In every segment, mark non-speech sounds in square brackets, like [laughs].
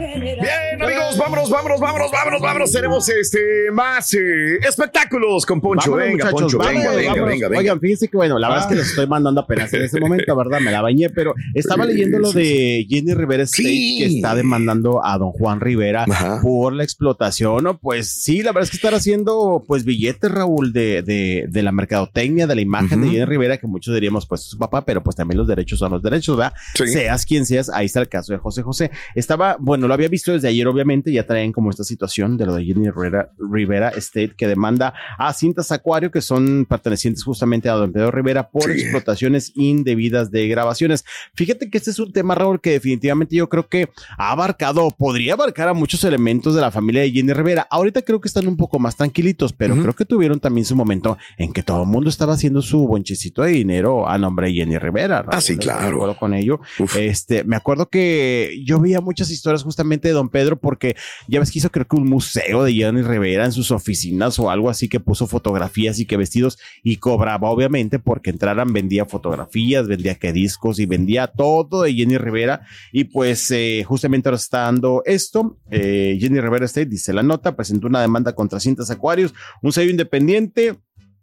Bien, amigos, vámonos, vámonos, vámonos, vámonos, vámonos. Tenemos este más eh, espectáculos con Poncho. Vámonos, venga, muchachos, Poncho, vámonos, venga, venga, vámonos. venga, venga. Oigan, fíjense que bueno, la verdad es que les estoy mandando apenas en ese momento, ¿verdad? Me la bañé, pero estaba leyendo lo de Jenny Rivera State Sí. que está demandando a don Juan Rivera Ajá. por la explotación. ¿no? Pues sí, la verdad es que están haciendo pues billetes, Raúl, de, de, de la mercadotecnia, de la imagen de. Jenny Rivera, que muchos diríamos pues es su papá, pero pues también los derechos son los derechos, ¿verdad? Sí. Seas quien seas, ahí está el caso de José José. Estaba, bueno, lo había visto desde ayer, obviamente, ya traen como esta situación de lo de Jenny Rivera, Rivera State, que demanda a cintas Acuario, que son pertenecientes justamente a don Pedro Rivera por Sí. explotaciones indebidas de grabaciones. Fíjate que este es un tema, Raúl, que definitivamente yo creo que ha abarcado, podría abarcar a muchos elementos de la familia de Jenny Rivera. Ahorita creo que están un poco más tranquilitos, pero creo que tuvieron también su momento en que todo el mundo estaba haciendo su bonchecito de dinero a nombre de Jenny Rivera. Raúl. Ah, sí, ¿Estás de claro. acuerdo con ello. Uf. Este, me acuerdo que yo veía muchas historias justamente de Don Pedro porque ya ves que hizo creo que un museo de Jenny Rivera en sus oficinas o algo así que puso fotografías y que vestidos y cobraba obviamente porque entraran, vendía fotografías, vendía que discos y vendía todo de Jenny Rivera y pues eh, justamente ahora está dando esto. Eh, Jenny Rivera State dice la nota, presentó una demanda contra Cintas Acuarios, un sello independiente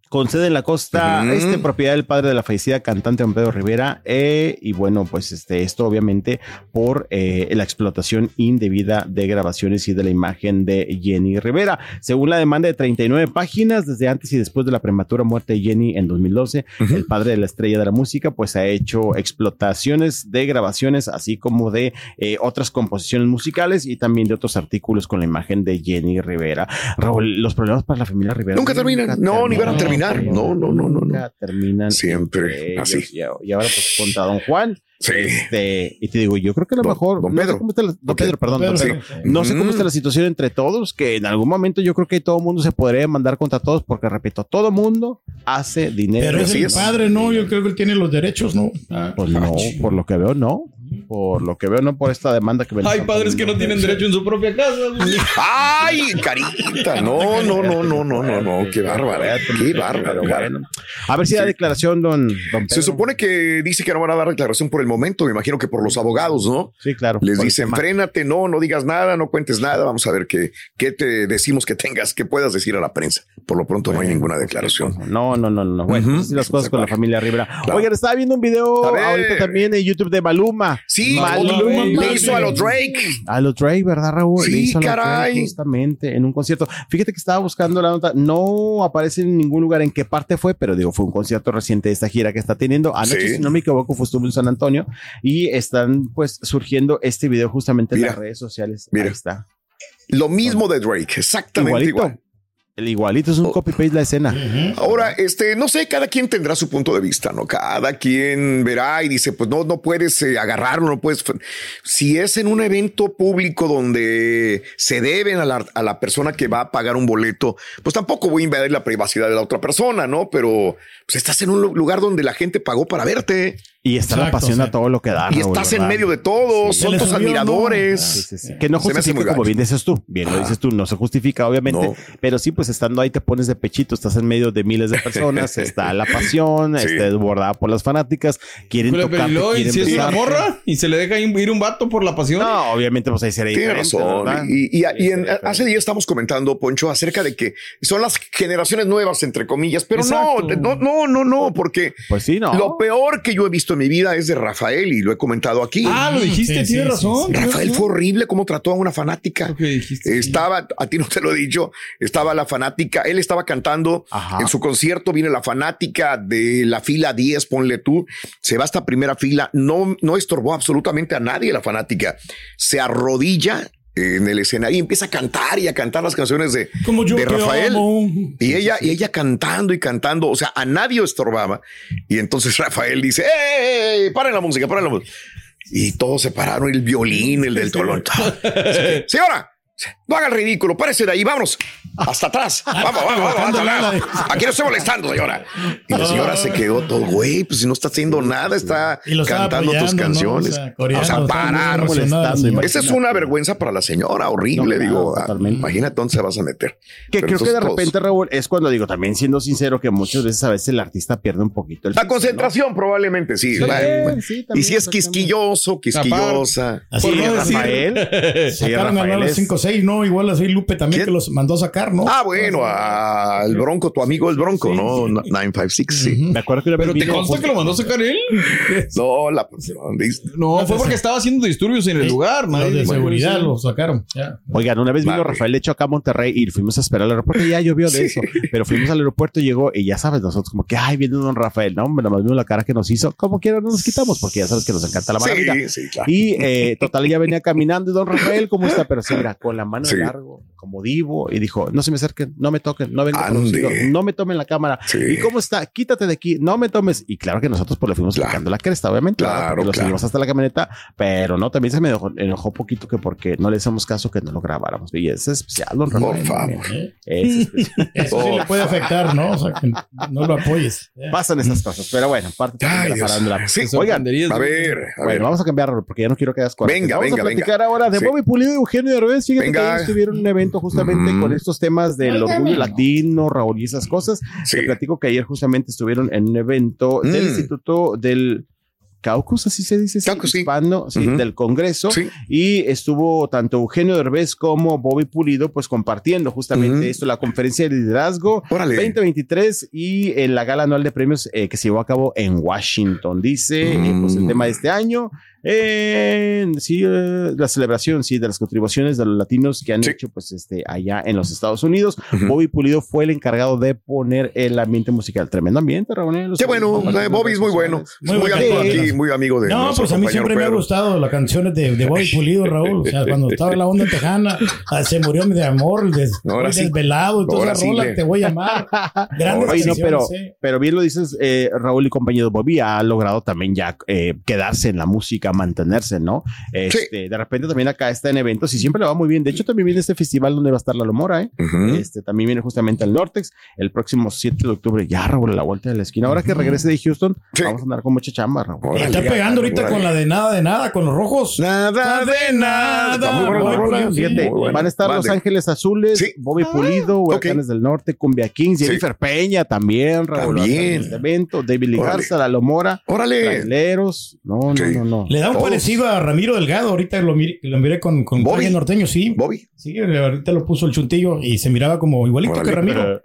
con sede en la costa este, propiedad del padre de la fallecida cantante Don Pedro Rivera. eh, y bueno, pues este, esto obviamente por eh, la explotación indebida de grabaciones y de la imagen de Jenny Rivera. Según la demanda de 39 páginas, desde antes y después de la prematura muerte de Jenny en 2012, Ujú. el padre de la estrella de la música, pues ha hecho explotaciones de grabaciones, así como de eh, otras composiciones musicales y también de otros artículos con la imagen de Jenny Rivera. Raúl, los problemas para la familia Rivera Nunca terminan. No, ni van a terminar. No, no, no, no, no. Terminan. Siempre así. Y, y ahora pues contra Don Juan. Sí. Este, y te digo, yo creo que a lo Don- mejor. don no sé Pedro. cómo está la- don. Pedro, perdón. don Pedro, Pedro. No sé cómo Mm. está la situación entre todos, que en algún momento yo creo que todo el mundo se podría demandar contra todos, porque repito, todo mundo hace dinero. Pero es Así el es. padre, ¿no? Yo creo que él tiene los derechos, ¿no? Ah. Pues no, por lo que veo, no. Por lo que veo, no por esta demanda que Hay padres que no tienen derecho en su propia casa. Ay, carita. No, no, no, no, no, no, no. Qué bárbaro. Qué bárbaro. A ver si da declaración, don, don Pedro. Se supone que dice que no van a dar declaración por el momento. Me imagino que por los abogados, ¿no? Sí, claro. Les dicen, frénate, no, no digas nada, no cuentes nada. Vamos a ver qué, qué te decimos que tengas, que puedas decir a la prensa. Por lo pronto no hay ninguna declaración. No, no, no, no. Bueno, así las cosas con la familia Rivera. Claro. Oigan, estaba viendo un video ahorita también en YouTube de Maluma. Sí, Maluma. le hizo a los Drake. A los Drake, ¿verdad, Raúl? Sí, Le hizo a los caray. Drake justamente en un concierto. Fíjate que estaba buscando la nota. No aparece en ningún lugar en qué parte fue, pero digo, fue un concierto reciente de esta gira que está teniendo. Anoche, Sí. si no me equivoco, fue estuvo en San Antonio y están pues surgiendo este video justamente en Mira. las redes sociales. Mira. Ahí está. Lo mismo de Drake, exactamente Igualito. igual. El igualito es un Oh. copy-paste la escena. Ahora, este, no sé, cada quien tendrá su punto de vista, ¿no? Cada quien verá y dice, pues no, no puedes eh, agarrarlo, no puedes. Si es en un evento público donde se deben a la, a la persona que va a pagar un boleto, pues tampoco voy a invadir la privacidad de la otra persona, ¿no? Pero pues estás en un lu- lugar donde la gente pagó para verte. Y está la pasión sí. a todo lo que da. Y Raúl, estás en medio de todos, Sí, son tus admiradores. Sí, sí, sí. Que no Se justifica, como bien dices tú, bien lo dices tú, no se justifica, obviamente, No. pero sí, pues estando ahí te pones de pechito, estás en medio de miles de personas, [laughs] está la pasión, Sí. está desbordada por las fanáticas, quieren Pero, tocarte, ¿y quieren si es una morra y se le deja ir un vato por la pasión. No, obviamente, pues ahí sería Tiene razón. ¿verdad? Y, y- y en- hace días estamos comentando, Poncho, acerca de que son las generaciones nuevas, entre comillas, pero no, Exacto. no, no, no, no, porque Pues sí, no. lo peor que yo he visto en mi vida es de Rafael y lo he comentado aquí. Ah, lo dijiste, Sí, sí, tienes sí, razón. Rafael fue horrible cómo trató a una fanática. Dijiste, sí. Estaba, a ti no te lo he dicho, estaba la fanática, él estaba cantando Ajá. en su concierto, viene la fanática de la fila 10, ponle tú, se va hasta primera fila, no, no estorbó absolutamente a nadie la fanática, se arrodilla en el escenario y empieza a cantar y a cantar las canciones de, Como yo de Rafael. amo. Y ella, y ella cantando y cantando, o sea, a nadie estorbaba. Y entonces Rafael dice, ¡eh, eh, paren la música, paren la música! Y todos se pararon, el violín, el del tolón. [laughs] Señora, no haga el ridículo, párese de ahí, vámonos. Hasta atrás. [laughs] Vamos, vamos, vamos. Vamos. Aquí no estoy molestando, señora. Y la señora se quedó todo, güey, pues si no está haciendo nada, está cantando tus canciones. O sea, O sea, parar. molestando. Esa es una vergüenza para la señora, horrible, No, claro, digo. ah, totalmente. Imagínate dónde se vas a meter. Que Pero creo que de todos- repente, Raúl, es cuando digo, también siendo sincero, que muchas veces a veces el artista pierde un poquito el La piso, concentración, probablemente, sí. Sí, Bueno, sí, y si es quisquilloso, quisquillosa. Así Por no es, decir- Rafael. [laughs] Sí, Sacaron a Rafael los es- 5 6, ¿no? Igual así Lupe también ¿Quién? que los mandó a sacar, ¿no? Ah, bueno, al Bronco, tu amigo el Bronco, ¿no? 956, sí. Me acuerdo que una vez Pero te consta que lo mandó a sacar él. [laughs] No, la. No, fue porque estaba haciendo disturbios en el lugar. Nadie de seguridad lo sacaron. Ya. Oigan, una vez vino Vale. Rafael Lecho acá a Monterrey y fuimos a esperar al aeropuerto y ya llovió de eso. Pero fuimos al aeropuerto, llegó y ya sabes, nosotros como que, ay, viene don Rafael, no, hombre, nomás vimos la cara que nos hizo. Como quiera, no nos quitamos porque ya sabes que nos encanta la maravilla. Sí, sí, claro. Y eh, total, ella venía caminando y don Rafael, ¿cómo está? Pero sí, mira, con la mano Sí. largo, como divo, y dijo, no se me acerquen, no me toquen, no vengan conocido, no me tomen la cámara. Sí. ¿Y cómo está? Quítate de aquí, no me tomes. Y claro que nosotros pues le fuimos Claro. sacando la cresta, obviamente. Claro, Porque lo claro. seguimos hasta la camioneta, pero no, también se me enojó, enojó poquito que porque no le hacemos caso que no lo grabáramos. Y es especial, don Por Rafael. favor. ¿eh? Es especial. Eso sí le puede afectar, ¿no? O sea, que no lo apoyes. Pasan estas cosas, pero bueno, parte también Ay, de la. Sí. Oigan, A ver, a bueno, ver. vamos a cambiar porque ya no quiero que hagas cosas. Venga, vamos venga, a platicar venga. ahora de Sí. Bobby Pulido y Eugenio Derbez. Fíjate Venga. que ellos tuvieron un evento justamente con estos temas del orgullo latino, Raúl y esas cosas. Sí. Te platico que ayer justamente estuvieron en un evento del Mm. Instituto del Caucus, así se dice, Caucus, sí. hispano, sí, Ujú. del Congreso. Sí. Y estuvo tanto Eugenio Derbez como Bobby Pulido, pues compartiendo justamente esto, la conferencia de liderazgo Órale. 2023 y en la gala anual de premios eh, que se llevó a cabo en Washington. Dice, eh, pues el Mm. tema de este año, eh, sí, eh, la celebración, sí, de las contribuciones de los latinos que han Sí. hecho, pues, este, allá en los Estados Unidos. Bobby Pulido fue el encargado de poner el ambiente musical. Tremendo ambiente, Raúl. ¿eh? Qué bueno, eh, Bobby es muy bueno. Muy Muy, amigo aquí, muy amigo de No, pues a mí siempre me ha gustado las canciones de, de Bobby [laughs] Pulido, Raúl. O sea, cuando estaba en la onda tejana, ah, se murió de amor, des, [laughs] Ahora sí. desvelado, sí rola, te voy a amar. [laughs] Grandes Oye, no, canciones, pero, sí. pero bien lo dices, eh, Raúl y compañero Bobby ha logrado también ya eh, quedarse en la música, mantenerse, ¿no? Este, De repente también acá está en eventos y siempre le va muy bien. De hecho, también viene este festival donde va a estar la Lomora, ¿eh? Este también viene justamente al Nortex el próximo 7 de octubre. Ya, Raúl, a la vuelta de la esquina. Ahora que regrese de Houston, Sí. vamos a andar con mucha chamba, Raúl. Está pegando ahorita órale. con la de nada de nada, con los rojos. Nada de nada. Fíjate, van a estar Los. Ángeles Azules, Sí. Bobby Pulido, Huracanes ok. del Norte, Cumbia Kings, Sí. Jennifer Peña también, Raúl. También. Este evento, David Lee Órale. Garza, La Lomora, Órale. Traileros. No, no, no. Le da un Todos. parecido a Ramiro Delgado. Ahorita lo, miré, lo miré con, con Bobby. Calle norteño, sí. Bobby. Sí, ahorita lo puso el chuntillo y se miraba como igualito que Ramiro.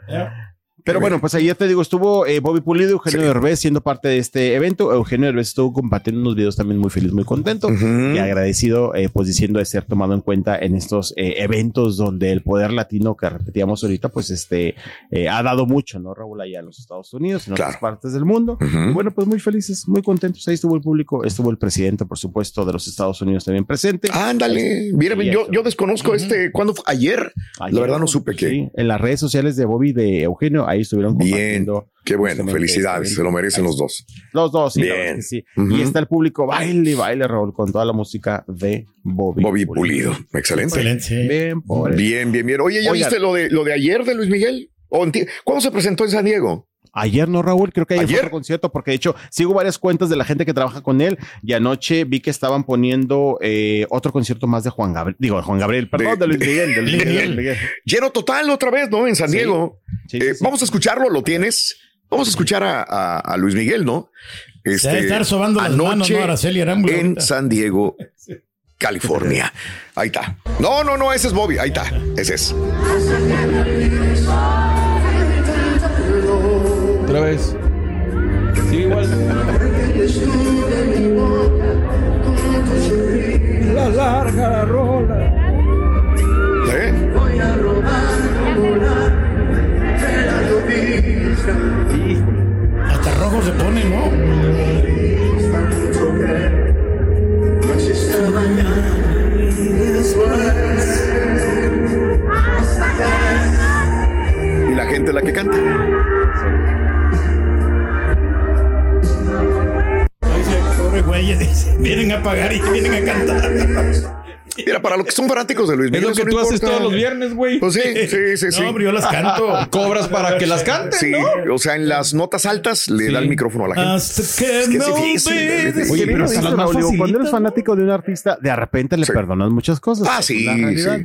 Pero bueno, pues ahí ya te digo, estuvo eh, Bobby Pulido y Eugenio Sí. Derbez siendo parte de este evento. Eugenio Derbez estuvo compartiendo unos videos también muy feliz, muy contento y agradecido, eh, pues diciendo de ser tomado en cuenta en estos eh, eventos donde el poder latino que repetíamos ahorita, pues este eh, ha dado mucho, ¿no, Raúl? Allá en los Estados Unidos, en otras partes del mundo. Y bueno, pues muy felices, muy contentos. Ahí estuvo el público, estuvo el presidente, por supuesto, de los Estados Unidos también presente. Ándale. Mira, yo, yo desconozco este. ¿Cuándo fue? Ayer. Ayer, La verdad no supe sí, en las redes sociales de Bobby de Eugenio, ahí estuvieron Bien. Qué bueno. Felicidades. este Se lo merecen los dos. Los dos, sí, Bien. que sí. Y está el público, baile y baile, Raúl, con toda la música de Bobby. Bobby Pulido. Excelente. Excelente. Bien, Bien, bien, bien. Oye, ¿ya Oigan. viste lo de, lo de ayer de Luis Miguel? ¿O en ti- ¿Cuándo se presentó en San Diego? Ayer no, Raúl, creo que ayer, fue ¿Ayer? otro concierto, porque de hecho sigo varias cuentas de la gente que trabaja con él y anoche vi que estaban poniendo eh, otro concierto más de Juan Gabriel, digo, de Juan Gabriel, perdón, de, Luis Miguel, de Luis Miguel. Miguel, Miguel. Lleno total otra vez, ¿no? En San. Diego. Sí, Eh, sí, sí. Vamos a escucharlo, ¿lo tienes? Vamos a escuchar a, a- a Luis Miguel, ¿no? Este, Se estar sobando las manos, ¿no? Araceli Arámbula en ahorita. San Diego, [laughs] California. Ahí está. No, no, no, ese es Bobby. Ahí está. Ese es. Otra vez. Sí, igual. La larga rola. ¿Eh? Hasta rojo se pone, ¿no? Y la gente la que canta. Vienen a pagar y vienen a cantar. Para los que son fanáticos de Luis Es Miguel. lo que no tú haces importa. todos los viernes, güey. Pues sí, sí, sí, sí. No, pero yo las canto. [laughs] Cobras para que las canten, Sí, ¿no? o sea, en las notas altas le Sí. da el micrófono a la gente. Hasta que, Es que es es difícil. Oye, pero hasta las cuando eres fanático de un artista, de repente le Sí. perdonas muchas cosas. Ah, sí.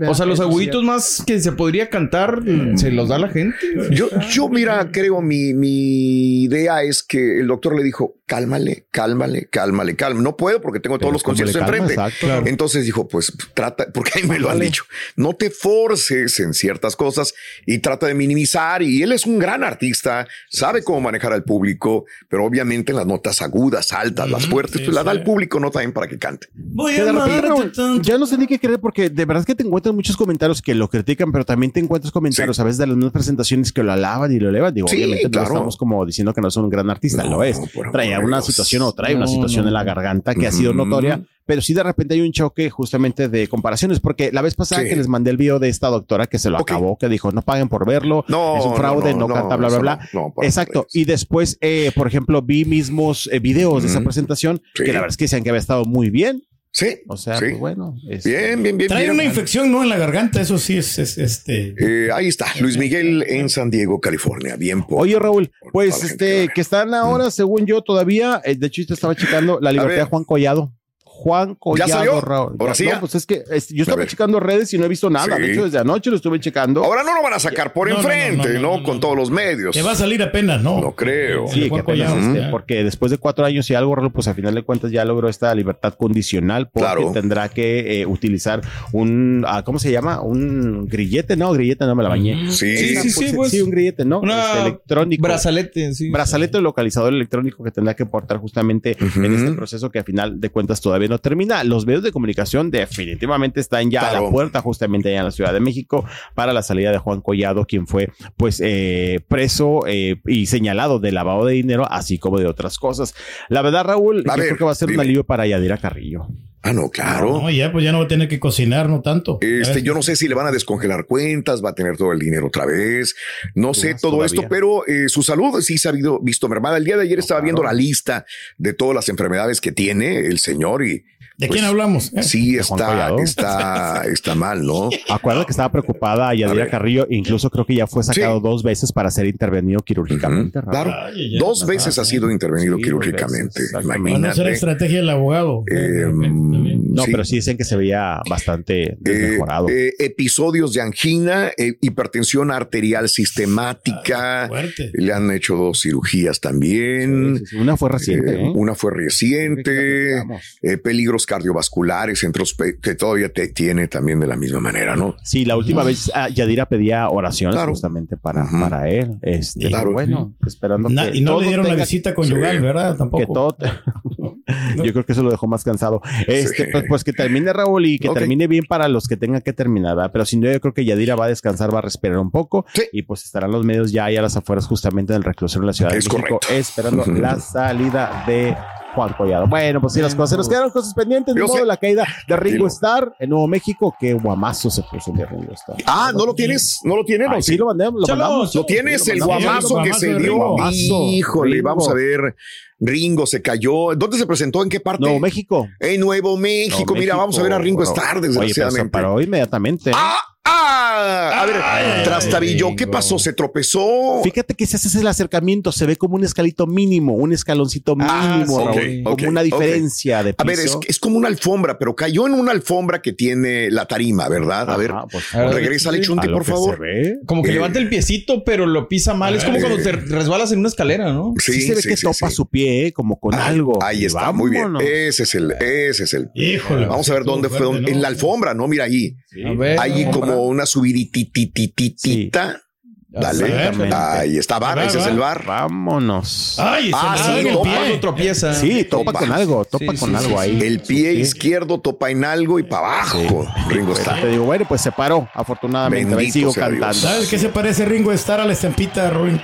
O sea, los agüitos más que se podría cantar se los da la gente. Yo, yo, mira, creo mi, mi idea es que el doctor le dijo, cálmale, cálmale, cálmale, cálmale. No puedo porque tengo todos Pero los ¿cómo le conciertos enfrente. Exacto. Claro. Entonces dijo, pues trata, [laughs] porque ahí me lo han dicho, no te forces en ciertas cosas y trata de minimizar. Y él es un gran artista, sabe cómo manejar al público, pero obviamente en las notas agudas, altas, las fuertes, sí, pues la da al público, no también para que cante. Voy a de repente, amarte Raúl, ya no sé ni qué creer porque de verdad es que te encuentras muchos comentarios que lo critican, pero también te encuentras comentarios Sí. a veces de las mismas presentaciones que lo alaban y lo elevan. Digo, Sí, obviamente claro. no estamos como diciendo que no es un gran artista, No, lo es. Trae una situación o trae una No, situación no, en la garganta que ha sido notoria, pero sí de repente hay un choque justamente de comparaciones, porque la vez pasada Sí. que les mandé el video de esta doctora que se lo acabó, que dijo no paguen por verlo, No, es un fraude, no, no, canta, bla, bla, bla. no, no, por Exacto. Y después, eh, por ejemplo, vi mismos eh, videos de esa presentación Sí. que la verdad es que decían que había estado muy bien. Sí, O sea, sí. pues bueno. este, Bien, bien, bien. Trae bien. una infección, ¿no? En la garganta, eso sí es, es, este. Eh, ahí está, Luis Miguel en San Diego, California. Bien por. Oye, Raúl, por pues este, que están ahora, según yo, todavía, eh, de hecho, yo estaba checando la libertad de Juan Collado. Juan Collado, salió? Raúl. ¿Ahora sí No, pues es que es- yo estaba checando redes y no he visto nada. Sí. De hecho, desde anoche lo estuve checando. Ahora no lo van a sacar por No, no, no, enfrente, ¿no? no, no, no, Con no. todos los medios. Que va a salir apenas, ¿no? No creo. Sí, que Juan apenas, Collado, este, porque después de cuatro años y algo, Raúl, pues a final de cuentas ya logró esta libertad condicional porque Claro. tendrá que eh, utilizar un, ah, ¿cómo se llama? Un grillete, ¿no? Grillete, no me la bañé. Sí, Sí, sí, sí, pues. sí, un grillete, ¿no? Una Este, electrónico. Brazalete, sí. brazalete localizador electrónico que tendrá que portar justamente en este proceso que a final de cuentas todavía no termina. Los medios de comunicación definitivamente están ya a la puerta justamente allá en la Ciudad de México para la salida de Juan Collado, quien fue pues eh, preso eh, y señalado de lavado de dinero, así como de otras cosas. La verdad, Raúl, A yo ver, creo que va a ser dime. un alivio para Yadira Carrillo. Ah, no, claro. No, ya, pues ya no va a tener que cocinar, no tanto. Este, yo no sé si le van a descongelar cuentas, va a tener todo el dinero otra vez. No sé todo todavía. esto, pero eh, su salud sí se ha habido, visto mermada. El día de ayer estaba viendo la lista de todas las enfermedades que tiene el señor y ¿De pues, quién hablamos? eh? sí ¿De Juan está, está, está mal, ¿no? Acuerda que estaba preocupada Yadira ver. Carrillo, incluso creo que ya fue sacado Sí. dos veces para ser intervenido quirúrgicamente. Claro. Ay, ya, Dos veces ha sido intervenido Sí, quirúrgicamente. exactamente. Para no ser Imagínate. estrategia del abogado. Eh, No, sí. pero sí dicen que se veía bastante Eh, desmejorado. eh, episodios de angina, eh, hipertensión arterial sistemática. Ah, Fuerte. Le han hecho dos cirugías también. Sí, sí, sí. Una fue reciente, Eh, ¿eh? Una fue reciente. Eh, peligros cardiovasculares, entre pe- que todavía te tiene también de la misma manera, ¿no? Sí, la última vez ah, Yadira pedía oraciones Claro. justamente para, para él. Este, Claro. Bueno, esperando Na- que y no le dieron la visita conyugal, Sí. ¿verdad? Tampoco. que todo [laughs] yo creo que eso lo dejó más cansado este Sí. pues, pues que termine Raúl y que termine bien para los que tengan que terminar ¿verdad? pero sin duda yo creo que Yadira va a descansar va a respirar un poco Sí. y pues estarán los medios ya ahí a las afueras justamente del reclusorio en la Ciudad Es de México correcto. esperando la salida de Juan Collado. Bueno, pues sí, las cosas. Se nos quedaron cosas pendientes. De Yo modo sé. la caída de Ringo. Starr en Nuevo México. Qué guamazo se puso el de Ringo Starr. Ah, ¿no lo tienes? ¿No lo tienes? No, sí, lo mandamos. Lo Chalo, mandamos. ¿Lo tienes? Sí, El lo mandamos. guamazo que se dio. Híjole, Ringo. vamos a ver. Ringo se cayó. ¿Dónde se presentó? ¿En qué parte? Nuevo México. En Nuevo México. Nuevo Mira, vamos a ver a Ringo. Starr, Oye, pero se desgraciadamente. paró inmediatamente. ¡Ah! ¡Ah! A ver, Trastabillo, ¿qué pasó? ¿Se tropezó? Fíjate que si haces el acercamiento, se ve como un escalito mínimo, un escaloncito Ah, mínimo, sí, como una diferencia de A piso. ver, es, es como una alfombra, pero cayó en una alfombra que tiene la tarima, ¿verdad? A ver, Ajá, pues, A ver, regrésale, a Chunti, por favor. Como que Eh. levanta el piecito, pero lo pisa mal. Es como cuando te resbalas en una escalera, ¿no? Sí, se ve que topa sí. su pie, eh, como con Ah, algo. Ahí está, muy bien. Ese es el, ese es el. Híjole. Vamos a ver dónde fue. fuerte, dónde- ¿no? En la alfombra, ¿no? Mira ahí. A ver, Ahí como una subiditititita. Dale. Ahí está, bar. Ese es el bar. Vámonos. Ay, Ah, se sí, pie. tropieza. Sí, topa topa. con algo, topa Sí, con sí, algo sí, ahí. El pie Sí. izquierdo topa en algo y para abajo. Ringo está. Te digo, bueno, pues se paró, afortunadamente. Ahí Bendito sigo sea Dios. cantando. ¿Sabes qué se parece Ringo Starr a la estampita de Ruin?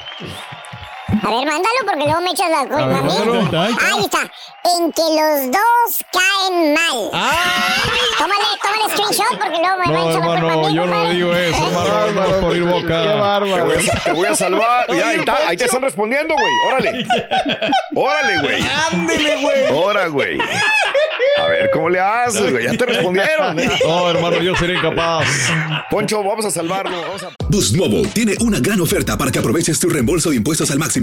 A ver, mándalo porque luego me echas la culpa a, ver, mí. Ahí está. En que los dos caen mal. Tómale, tómale screenshot porque luego me No, la culpa a hermano, mí, yo no compadre. digo eso. No por ir Qué boca. Te bárbaro. voy, a, te voy a salvar. Ya, ahí, está, ahí te están respondiendo, güey. Órale. Órale, güey. Ándele, güey. Órale, güey. A ver cómo le haces, güey. Ya te respondieron. [laughs] No, hermano, yo sería incapaz. Poncho, vamos a salvarlo. Vamos a... Boost Mobile tiene una gran oferta para que aproveches tu reembolso de impuestos al máximo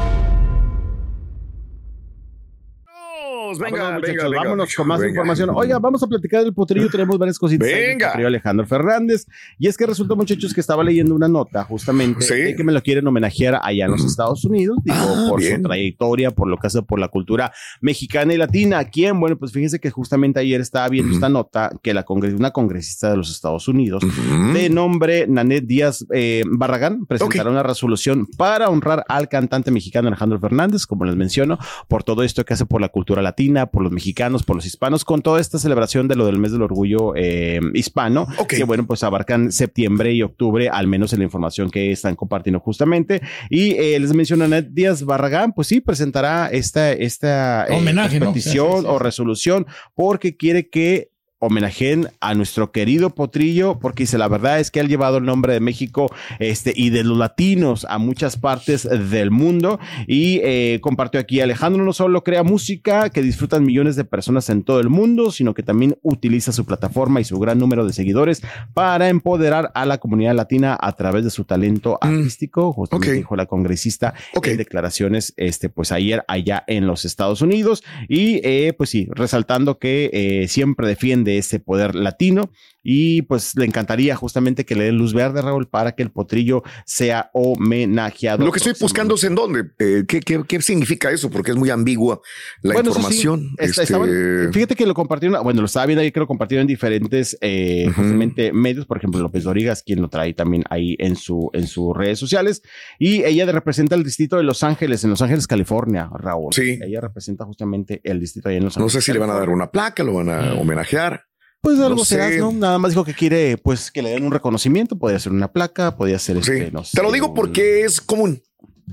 Venga, Vámonos, venga, venga, vámonos con más venga. información. Oiga, vamos a platicar del potrillo. Tenemos varias cositas. Venga. potrillo Alejandro Fernández. Y es que resulta, muchachos, que estaba leyendo una nota justamente Sí. de que me lo quieren homenajear allá en los Estados Unidos. Digo, Ah, por bien. su trayectoria, por lo que hace por la cultura mexicana y latina. ¿Quién? Bueno, pues fíjense que justamente ayer estaba viendo esta nota que la congres una congresista de los Estados Unidos Ujú. de nombre Nanet Díaz eh, Barragán presentará Ok. una resolución para honrar al cantante mexicano Alejandro Fernández, como les menciono, por todo esto que hace por la cultura latina, por los mexicanos, por los hispanos, con toda esta celebración de lo del mes del orgullo eh, hispano, que bueno, pues abarcan septiembre y octubre, al menos en la información que están compartiendo justamente. Y eh, les menciono Nanet Díaz Barragán, pues sí, presentará esta, esta eh, petición Sí, sí, sí. o resolución porque quiere que homenajeen a nuestro querido Potrillo, porque dice, la verdad es que ha llevado el nombre de México este, y de los latinos a muchas partes del mundo. Y eh, compartió aquí, Alejandro no solo crea música que disfrutan millones de personas en todo el mundo, sino que también utiliza su plataforma y su gran número de seguidores para empoderar a la comunidad latina a través de su talento Mm. artístico, justamente dijo la congresista en declaraciones, este, pues ayer allá en los Estados Unidos. Y eh, pues sí, resaltando que eh, siempre defiende ese poder latino y pues le encantaría justamente que le den luz verde, Raúl, para que el potrillo sea homenajeado. Lo que estoy buscando es en dónde. Eh, ¿qué, qué, qué significa eso? Porque es muy ambigua la Bueno, sí, información. está- Este, fíjate que lo compartieron, bueno, lo estaba viendo ahí que lo compartieron en diferentes eh, Ujú. justamente medios, por ejemplo, López Dorigas, quien lo trae también ahí en su en sus redes sociales, y ella representa el distrito de Los Ángeles, en Los Ángeles, California, Raúl. Sí. Ella representa justamente el distrito ahí en Los no Ángeles. sé si le van a dar California. una placa, lo van a homenajear. Pues algo No será, sé. ¿no? Nada más dijo que quiere, pues, que le den un reconocimiento. Podría ser una placa, podría ser Sí. este, no sé, Te lo digo un- porque es común.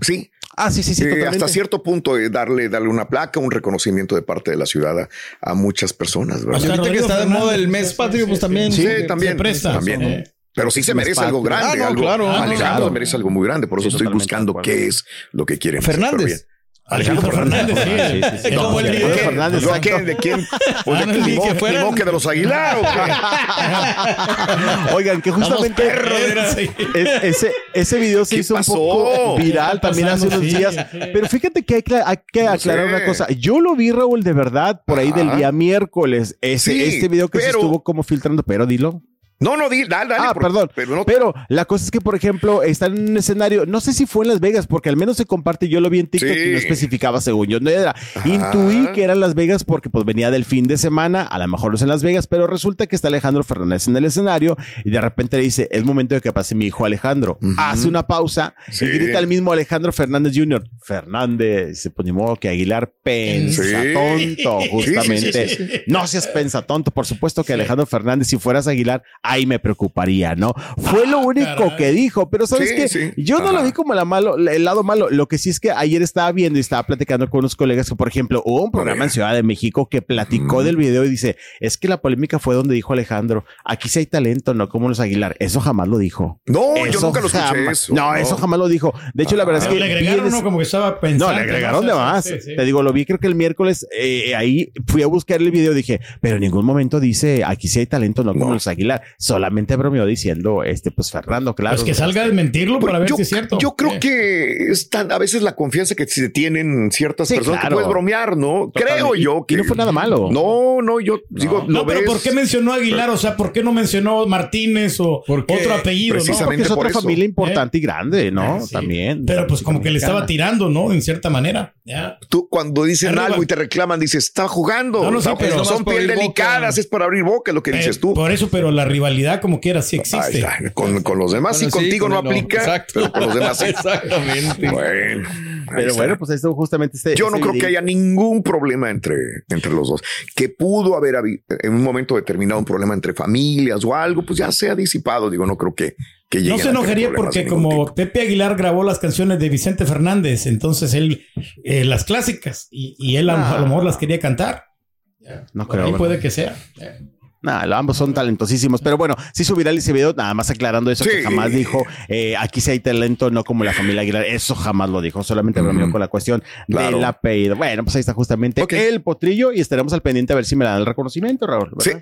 Sí, Ah, sí, sí, sí. Eh, hasta cierto punto eh, darle, darle una placa, un reconocimiento de parte de la ciudad a, a muchas personas, ¿verdad? Hasta ahorita que está de moda el mes patrio, pues también. Sí, Se también. presta. también. Eh, Pero sí se merece algo grande, Ah, no, algo. claro. Ah, no, Alejandro claro. merece algo muy grande, por eso Sí, estoy buscando qué es lo que quieren. Fernández. Alejandro Fernández, sí. Sí, sí, sí. El No, video. Alejandro Fernández, ¿Yo a exacto. quién? ¿De quién? Pues de Ah, ni ni, que fueran- de los Aguilar o qué? [laughs] Oigan, que justamente era así. es- ese, ese video se ¿Qué hizo pasó? un poco viral también hace unos días. sí. Pero fíjate que hay, hay que No aclarar sé. una cosa. Yo lo vi, Raúl, de verdad, por ahí del Ajá. día miércoles. Ese, Sí, este video que se pero- estuvo como filtrando, pero dilo. No, no, di- dale, dale. Ah, por- perdón. Pero la cosa es que, por ejemplo, están en un escenario, no sé si fue en Las Vegas, porque al menos se comparte, yo lo vi en TikTok Sí. y no especificaba según yo. No era. Intuí que eran Las Vegas porque pues venía del fin de semana, a lo mejor no es en Las Vegas, pero resulta que está Alejandro Fernández en el escenario y de repente le dice, es momento de que pase mi hijo Alejandro. Hace una pausa Sí. y grita el mismo Alejandro Fernández Jr. Fernández, dice, pues ni modo que Aguilar pensa Sí. tonto, justamente. No seas pensa tonto, por supuesto que Alejandro Fernández, si fueras Aguilar, ahí me preocuparía, ¿no? Fue lo único caray. que dijo, pero sabes Sí, que sí. yo no lo vi como la malo, el lado malo. Lo que sí es que ayer estaba viendo y estaba platicando con unos colegas que, por ejemplo, hubo un programa en Ciudad de México que platicó del video y dice, es que la polémica fue donde dijo Alejandro, aquí sí hay talento, no como los Aguilar. Eso jamás lo dijo. No, yo nunca lo escuché eso, No, no. eso jamás lo dijo. De hecho, la verdad es Pero que le agregaron, en ¿no? ese- Como que estaba pensando. no, le agregaron de más. sí, sí. Te digo, lo vi creo que el miércoles eh, ahí fui a buscar el video y dije, pero en ningún momento dice aquí sí hay talento, no como No. los Aguilar. Solamente bromeó diciendo, este, pues Fernando, claro. Pues que salga a desmentirlo para ver yo, si es cierto. yo creo Eh. que es tan, a veces la confianza que se tienen ciertas Sí, personas claro. que puedes bromear, ¿no? Creo yo que y no fue nada malo. No, no, yo digo, No, lo pero ves. ¿por qué mencionó Aguilar? O sea, ¿por qué no mencionó Martínez o otro apellido? ¿no? precisamente Porque es por otra eso. familia importante y grande, ¿no? Ah, sí. También. Pero pues como que le estaba tirando ¿no? En cierta manera. Ya. Tú cuando dicen Arriba. algo y te reclaman, dices, está jugando. No, no, sí, Está- pero- son piel delicadas, es para abrir boca lo que dices Eh, tú. Por eso, pero la rivalidad como quiera sí existe. está. Con, con los demás Bueno, y contigo con no aplica, Exacto. pero con los demás [laughs] sí. Exactamente. Bueno, Pero bueno, pues esto justamente este. Yo no creo que video- haya ningún problema entre, entre los dos. Que pudo haber habido en un momento determinado un problema entre familias o algo, pues ya se ha disipado. Digo, no creo que, que No se enojaría porque como tipo. Pepe Aguilar grabó las canciones de Vicente Fernández, entonces él eh, las clásicas y, y él a, lo- a lo mejor las quería cantar. No creo. ahí ¿verdad? puede que sea. Nah, ambos son talentosísimos, pero bueno, sí hizo viral ese video, nada más aclarando eso, Sí. que jamás dijo, eh, aquí sí hay talento, no como la familia Aguilar, eso jamás lo dijo, solamente bromeó con la cuestión Claro. del apellido. Bueno, pues ahí está justamente el potrillo y estaremos al pendiente a ver si me dan el reconocimiento, Raúl. Sí,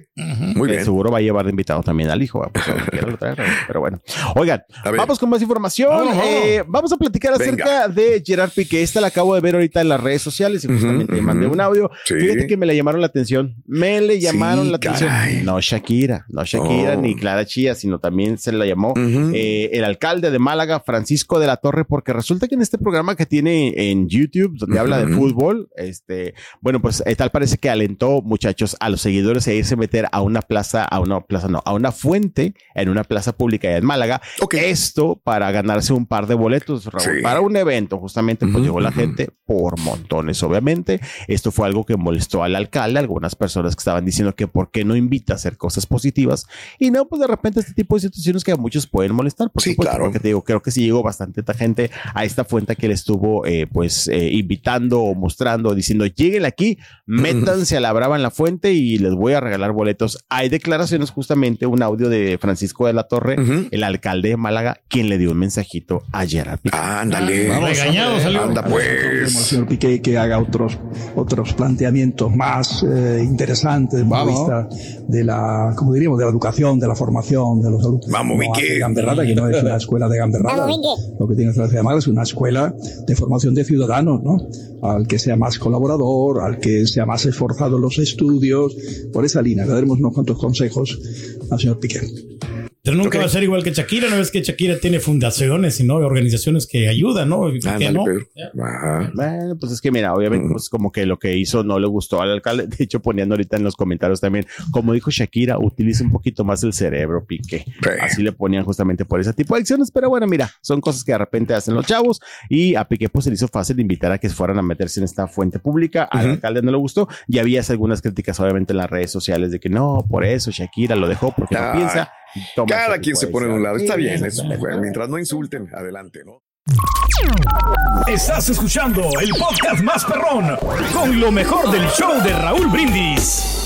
muy Eh, bien. seguro va a llevar de invitado también al hijo, pues, [laughs] pero bueno. Oigan, vamos con más información. Eh, vamos a platicar Venga. acerca de Gerard Piqué. Esta la acabo de ver ahorita en las redes sociales y justamente Ujú, mandé un audio. Sí. Fíjate que me le llamaron la atención. Me le llamaron Sí, la atención. No Shakira, no Shakira Oh. ni Clara Chía, sino también se la llamó eh, el alcalde de Málaga, Francisco de la Torre, porque resulta que en este programa que tiene en YouTube, donde habla de fútbol, este, bueno, pues eh, tal parece que alentó muchachos a los seguidores a irse a meter a una plaza, a una plaza, no, a una fuente en una plaza pública allá en Málaga. Ok. Esto para ganarse un par de boletos, Raúl, Sí. para un evento, justamente, pues Ujú, llegó la gente por montones, obviamente. Esto fue algo que molestó al alcalde, algunas personas que estaban diciendo que por qué no invita a hacer cosas positivas y no, pues de repente este tipo de situaciones que a muchos pueden molestar, por Sí, supuesto, claro. porque te digo, creo que sí llegó bastante gente a esta fuente que él estuvo eh, pues eh, invitando o mostrando, diciendo, lleguen aquí, métanse a la brava en la fuente y les voy a regalar boletos. Hay declaraciones justamente, un audio de Francisco de la Torre, el alcalde de Málaga, quien le dio un mensajito a Gerard Piqué. Ándale. Ah, regañado salió. Anda al pues. señor Piqué que haga otros, otros planteamientos más eh, interesantes vista de la, como diríamos, de la educación, de la formación de los alumnos. Vamos, No hace Gamberrada, que no es una escuela de Gamberrada. Lo que tiene la ciudad de Málaga es una escuela de formación de ciudadanos, ¿no? Al que sea más colaborador, al que sea más esforzado en los estudios, por esa línea. Le daremos unos cuantos consejos al señor Piqué. Pero nunca va a ser igual que Shakira, no es que Shakira tiene fundaciones y no organizaciones que ayudan, ¿no? ¿Y por qué Ándale, no? Ajá. Bueno, pues es que mira, obviamente, pues como que lo que hizo no le gustó al alcalde. De hecho, poniendo ahorita en los comentarios también, como dijo Shakira, utiliza un poquito más el cerebro, Piqué. Sí. Así le ponían justamente por ese tipo de acciones. Pero bueno, mira, son cosas que de repente hacen los chavos y a Piqué pues se le hizo fácil invitar a que fueran a meterse en esta fuente pública. Al alcalde no le gustó y había algunas críticas, obviamente, en las redes sociales de que no, por eso Shakira lo dejó porque no piensa. Toma Cada quien se de pone en un lado. Está bien. es- mientras no insulten, adelante, ¿no? Estás escuchando el podcast más perrón con lo mejor del show de Raúl Brindis.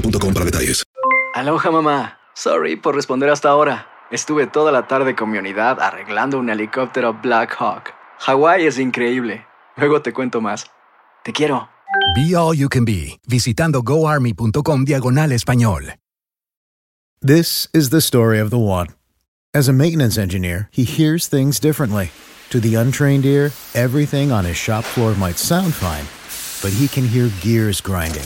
boostmobile.com para detalles. Aloha mamá. Sorry por responder hasta ahora. Estuve toda la tarde con mi unidad arreglando un helicóptero Black Hawk. Hawái es increíble. Luego te cuento más. Te quiero. Be All You Can Be, visitando goarmy.com diagonal español. This is the story of the one. As a maintenance engineer, he hears things differently. To the untrained ear, everything on his shop floor might sound fine, but he can hear gears grinding